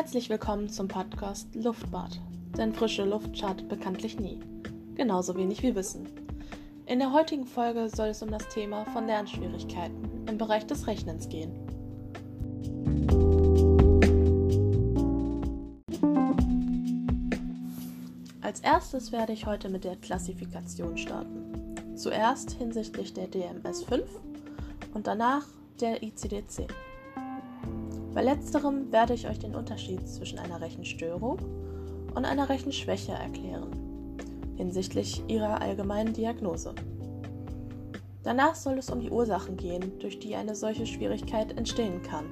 Herzlich willkommen zum Podcast Luftbad, denn frische Luft schadet bekanntlich nie. Genauso wenig wie Wissen. In der heutigen Folge soll es um das Thema von Lernschwierigkeiten im Bereich des Rechnens gehen. Als erstes werde ich heute mit der Klassifikation starten. Zuerst hinsichtlich der DMS 5 und danach der ICD-10. Bei letzterem werde ich euch den Unterschied zwischen einer Rechenstörung und einer Rechenschwäche erklären, hinsichtlich ihrer allgemeinen Diagnose. Danach soll es um die Ursachen gehen, durch die eine solche Schwierigkeit entstehen kann.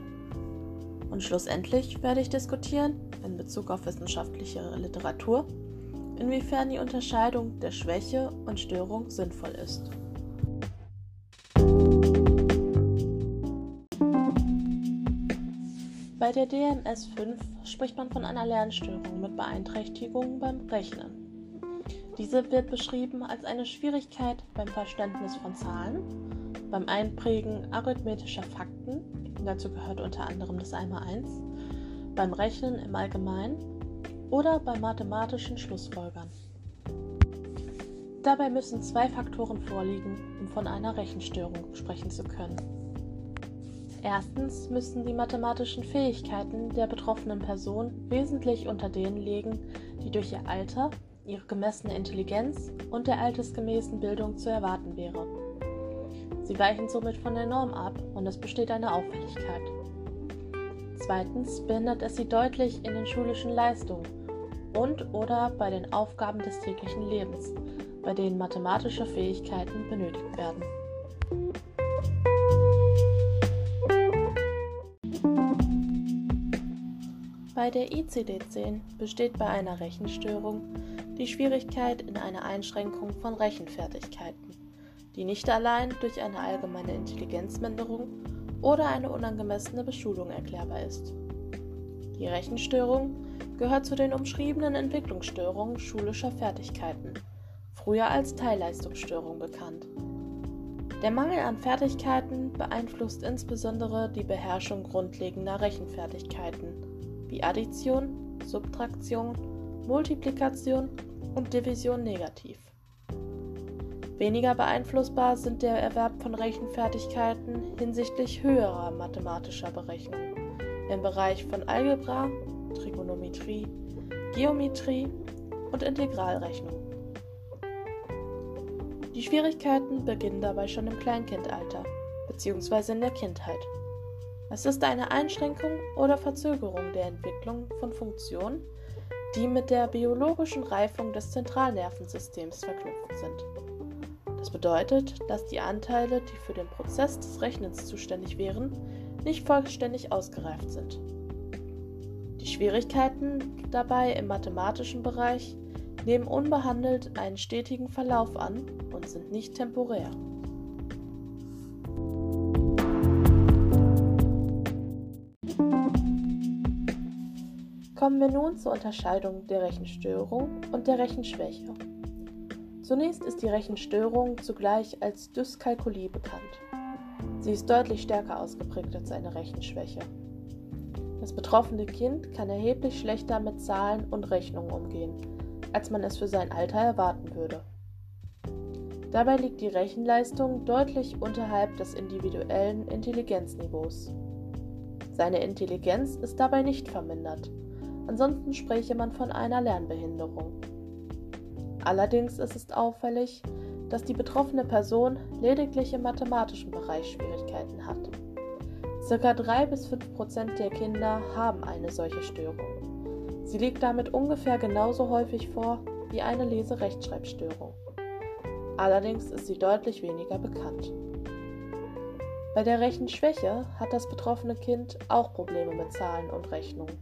Und schlussendlich werde ich diskutieren, in Bezug auf wissenschaftliche Literatur, inwiefern die Unterscheidung der Schwäche und Störung sinnvoll ist. Bei der DMS 5 spricht man von einer Lernstörung mit Beeinträchtigungen beim Rechnen. Diese wird beschrieben als eine Schwierigkeit beim Verständnis von Zahlen, beim Einprägen arithmetischer Fakten, dazu gehört unter anderem das 1x1, beim Rechnen im Allgemeinen oder bei mathematischen Schlussfolgern. Dabei müssen zwei Faktoren vorliegen, um von einer Rechenstörung sprechen zu können. Erstens müssen die mathematischen Fähigkeiten der betroffenen Person wesentlich unter denen liegen, die durch ihr Alter, ihre gemessene Intelligenz und der altersgemäßen Bildung zu erwarten wäre. Sie weichen somit von der Norm ab und es besteht eine Auffälligkeit. Zweitens behindert es sie deutlich in den schulischen Leistungen und oder bei den Aufgaben des täglichen Lebens, bei denen mathematische Fähigkeiten benötigt werden. Bei der ICD-10 besteht bei einer Rechenstörung die Schwierigkeit in einer Einschränkung von Rechenfertigkeiten, die nicht allein durch eine allgemeine Intelligenzminderung oder eine unangemessene Beschulung erklärbar ist. Die Rechenstörung gehört zu den umschriebenen Entwicklungsstörungen schulischer Fertigkeiten, früher als Teilleistungsstörung bekannt. Der Mangel an Fertigkeiten beeinflusst insbesondere die Beherrschung grundlegender Rechenfertigkeiten wie Addition, Subtraktion, Multiplikation und Division negativ. Weniger beeinflussbar sind der Erwerb von Rechenfertigkeiten hinsichtlich höherer mathematischer Berechnungen im Bereich von Algebra, Trigonometrie, Geometrie und Integralrechnung. Die Schwierigkeiten beginnen dabei schon im Kleinkindalter bzw. in der Kindheit. Es ist eine Einschränkung oder Verzögerung der Entwicklung von Funktionen, die mit der biologischen Reifung des Zentralnervensystems verknüpft sind. Das bedeutet, dass die Anteile, die für den Prozess des Rechnens zuständig wären, nicht vollständig ausgereift sind. Die Schwierigkeiten dabei im mathematischen Bereich nehmen unbehandelt einen stetigen Verlauf an und sind nicht temporär. Kommen wir nun zur Unterscheidung der Rechenstörung und der Rechenschwäche. Zunächst ist die Rechenstörung zugleich als Dyskalkulie bekannt. Sie ist deutlich stärker ausgeprägt als eine Rechenschwäche. Das betroffene Kind kann erheblich schlechter mit Zahlen und Rechnungen umgehen, als man es für sein Alter erwarten würde. Dabei liegt die Rechenleistung deutlich unterhalb des individuellen Intelligenzniveaus. Seine Intelligenz ist dabei nicht vermindert, ansonsten spräche man von einer Lernbehinderung. Allerdings ist es auffällig, dass die betroffene Person lediglich im mathematischen Bereich Schwierigkeiten hat. Circa 3 bis 5 Prozent der Kinder haben eine solche Störung. Sie liegt damit ungefähr genauso häufig vor wie eine Lese-Rechtschreibstörung. Allerdings ist sie deutlich weniger bekannt. Bei der Rechenschwäche hat das betroffene Kind auch Probleme mit Zahlen und Rechnungen.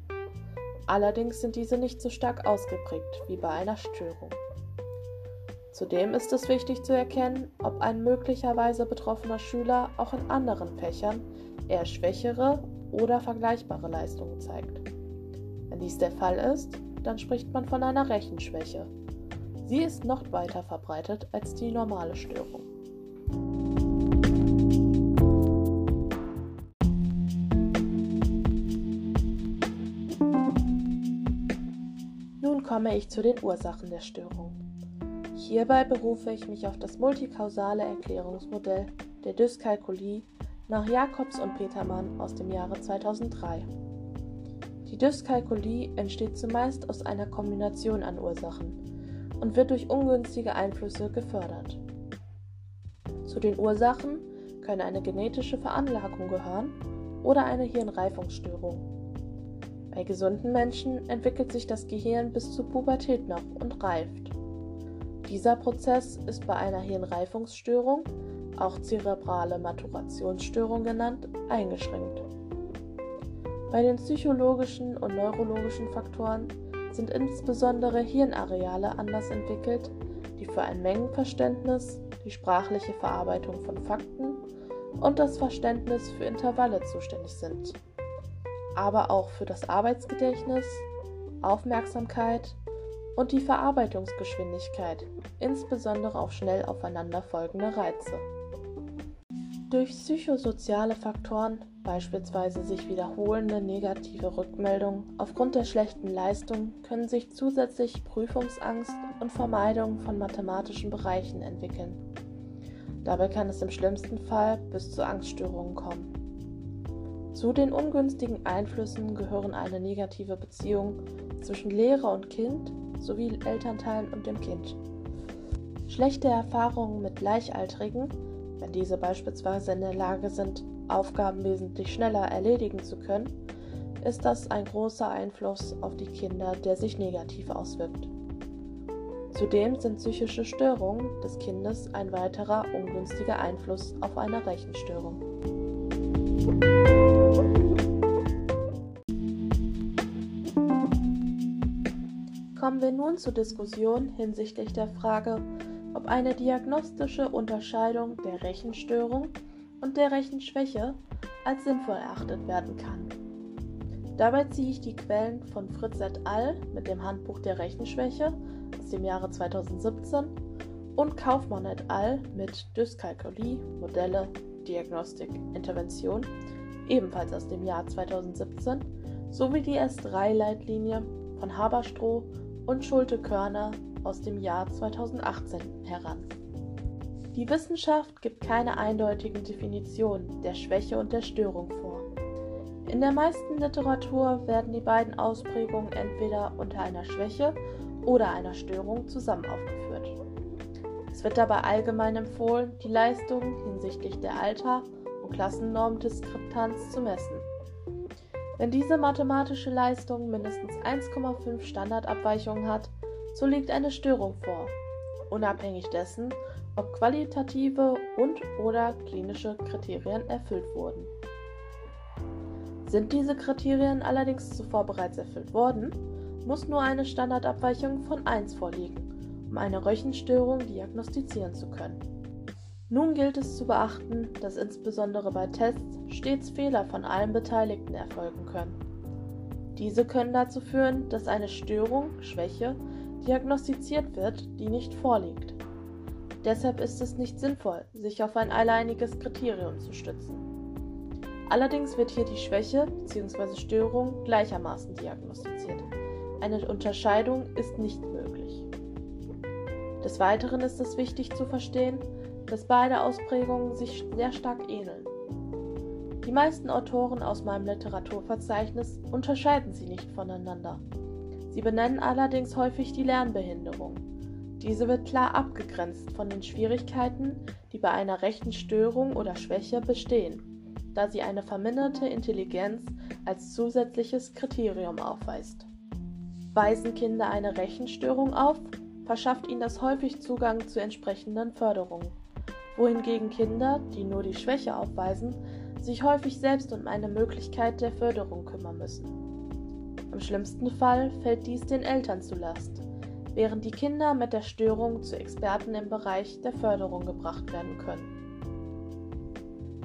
Allerdings sind diese nicht so stark ausgeprägt wie bei einer Störung. Zudem ist es wichtig zu erkennen, ob ein möglicherweise betroffener Schüler auch in anderen Fächern eher schwächere oder vergleichbare Leistungen zeigt. Wenn dies der Fall ist, dann spricht man von einer Rechenschwäche. Sie ist noch weiter verbreitet als die normale Störung. Komme ich zu den Ursachen der Störung. Hierbei berufe ich mich auf das multikausale Erklärungsmodell der Dyskalkulie nach Jakobs und Petermann aus dem Jahre 2003. Die Dyskalkulie entsteht zumeist aus einer Kombination an Ursachen und wird durch ungünstige Einflüsse gefördert. Zu den Ursachen können eine genetische Veranlagung gehören oder eine Hirnreifungsstörung. Bei gesunden Menschen entwickelt sich das Gehirn bis zur Pubertät noch und reift. Dieser Prozess ist bei einer Hirnreifungsstörung, auch zerebrale Maturationsstörung genannt, eingeschränkt. Bei den psychologischen und neurologischen Faktoren sind insbesondere Hirnareale anders entwickelt, die für ein Mengenverständnis, die sprachliche Verarbeitung von Fakten und das Verständnis für Intervalle zuständig sind aber auch für das Arbeitsgedächtnis, Aufmerksamkeit und die Verarbeitungsgeschwindigkeit, insbesondere auf schnell aufeinanderfolgende Reize. Durch psychosoziale Faktoren, beispielsweise sich wiederholende negative Rückmeldungen aufgrund der schlechten Leistung, können sich zusätzlich Prüfungsangst und Vermeidung von mathematischen Bereichen entwickeln. Dabei kann es im schlimmsten Fall bis zu Angststörungen kommen. Zu den ungünstigen Einflüssen gehören eine negative Beziehung zwischen Lehrer und Kind sowie Elternteilen und dem Kind. Schlechte Erfahrungen mit Gleichaltrigen, wenn diese beispielsweise in der Lage sind, Aufgaben wesentlich schneller erledigen zu können, ist das ein großer Einfluss auf die Kinder, der sich negativ auswirkt. Zudem sind psychische Störungen des Kindes ein weiterer ungünstiger Einfluss auf eine Rechenstörung. Wir nun zur Diskussion hinsichtlich der Frage, ob eine diagnostische Unterscheidung der Rechenstörung und der Rechenschwäche als sinnvoll erachtet werden kann. Dabei ziehe ich die Quellen von Fritz et al. mit dem Handbuch der Rechenschwäche aus dem Jahre 2017 und Kaufmann et al. mit Dyskalkulie, Modelle, Diagnostik, Intervention ebenfalls aus dem Jahr 2017 sowie die S3-Leitlinie von Haberstroh und Schulte-Körner aus dem Jahr 2018 heran. Die Wissenschaft gibt keine eindeutigen Definitionen der Schwäche und der Störung vor. In der meisten Literatur werden die beiden Ausprägungen entweder unter einer Schwäche oder einer Störung zusammen aufgeführt. Es wird dabei allgemein empfohlen, die Leistungen hinsichtlich der Alter- und Klassennormdiskrepanz zu messen. Wenn diese mathematische Leistung mindestens 1,5 Standardabweichungen hat, so liegt eine Störung vor, unabhängig dessen, ob qualitative und/oder klinische Kriterien erfüllt wurden. Sind diese Kriterien allerdings zuvor bereits erfüllt worden, muss nur eine Standardabweichung von 1 vorliegen, um eine Röchenstörung diagnostizieren zu können. Nun gilt es zu beachten, dass insbesondere bei Tests stets Fehler von allen Beteiligten erfolgen können. Diese können dazu führen, dass eine Störung, Schwäche, diagnostiziert wird, die nicht vorliegt. Deshalb ist es nicht sinnvoll, sich auf ein alleiniges Kriterium zu stützen. Allerdings wird hier die Schwäche bzw. Störung gleichermaßen diagnostiziert. Eine Unterscheidung ist nicht möglich. Des Weiteren ist es wichtig zu verstehen, dass beide Ausprägungen sich sehr stark ähneln. Die meisten Autoren aus meinem Literaturverzeichnis unterscheiden sie nicht voneinander. Sie benennen allerdings häufig die Lernbehinderung. Diese wird klar abgegrenzt von den Schwierigkeiten, die bei einer rechten Störung oder Schwäche bestehen, da sie eine verminderte Intelligenz als zusätzliches Kriterium aufweist. Weisen Kinder eine Rechenstörung auf, verschafft ihnen das häufig Zugang zu entsprechenden Förderungen wohingegen Kinder, die nur die Schwäche aufweisen, sich häufig selbst um eine Möglichkeit der Förderung kümmern müssen. Im schlimmsten Fall fällt dies den Eltern zu Last, während die Kinder mit der Störung zu Experten im Bereich der Förderung gebracht werden können.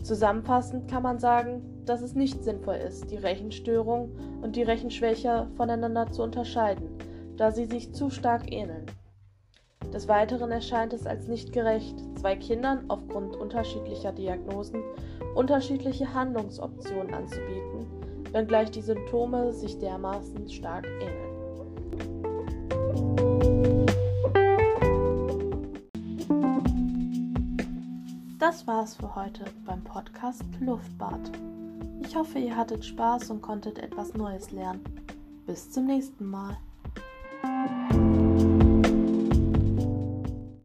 Zusammenfassend kann man sagen, dass es nicht sinnvoll ist, die Rechenstörung und die Rechenschwäche voneinander zu unterscheiden, da sie sich zu stark ähneln. Des Weiteren erscheint es als nicht gerecht, zwei Kindern aufgrund unterschiedlicher Diagnosen unterschiedliche Handlungsoptionen anzubieten, wenngleich die Symptome sich dermaßen stark ähneln. Das war's für heute beim Podcast Luftbad. Ich hoffe, ihr hattet Spaß und konntet etwas Neues lernen. Bis zum nächsten Mal.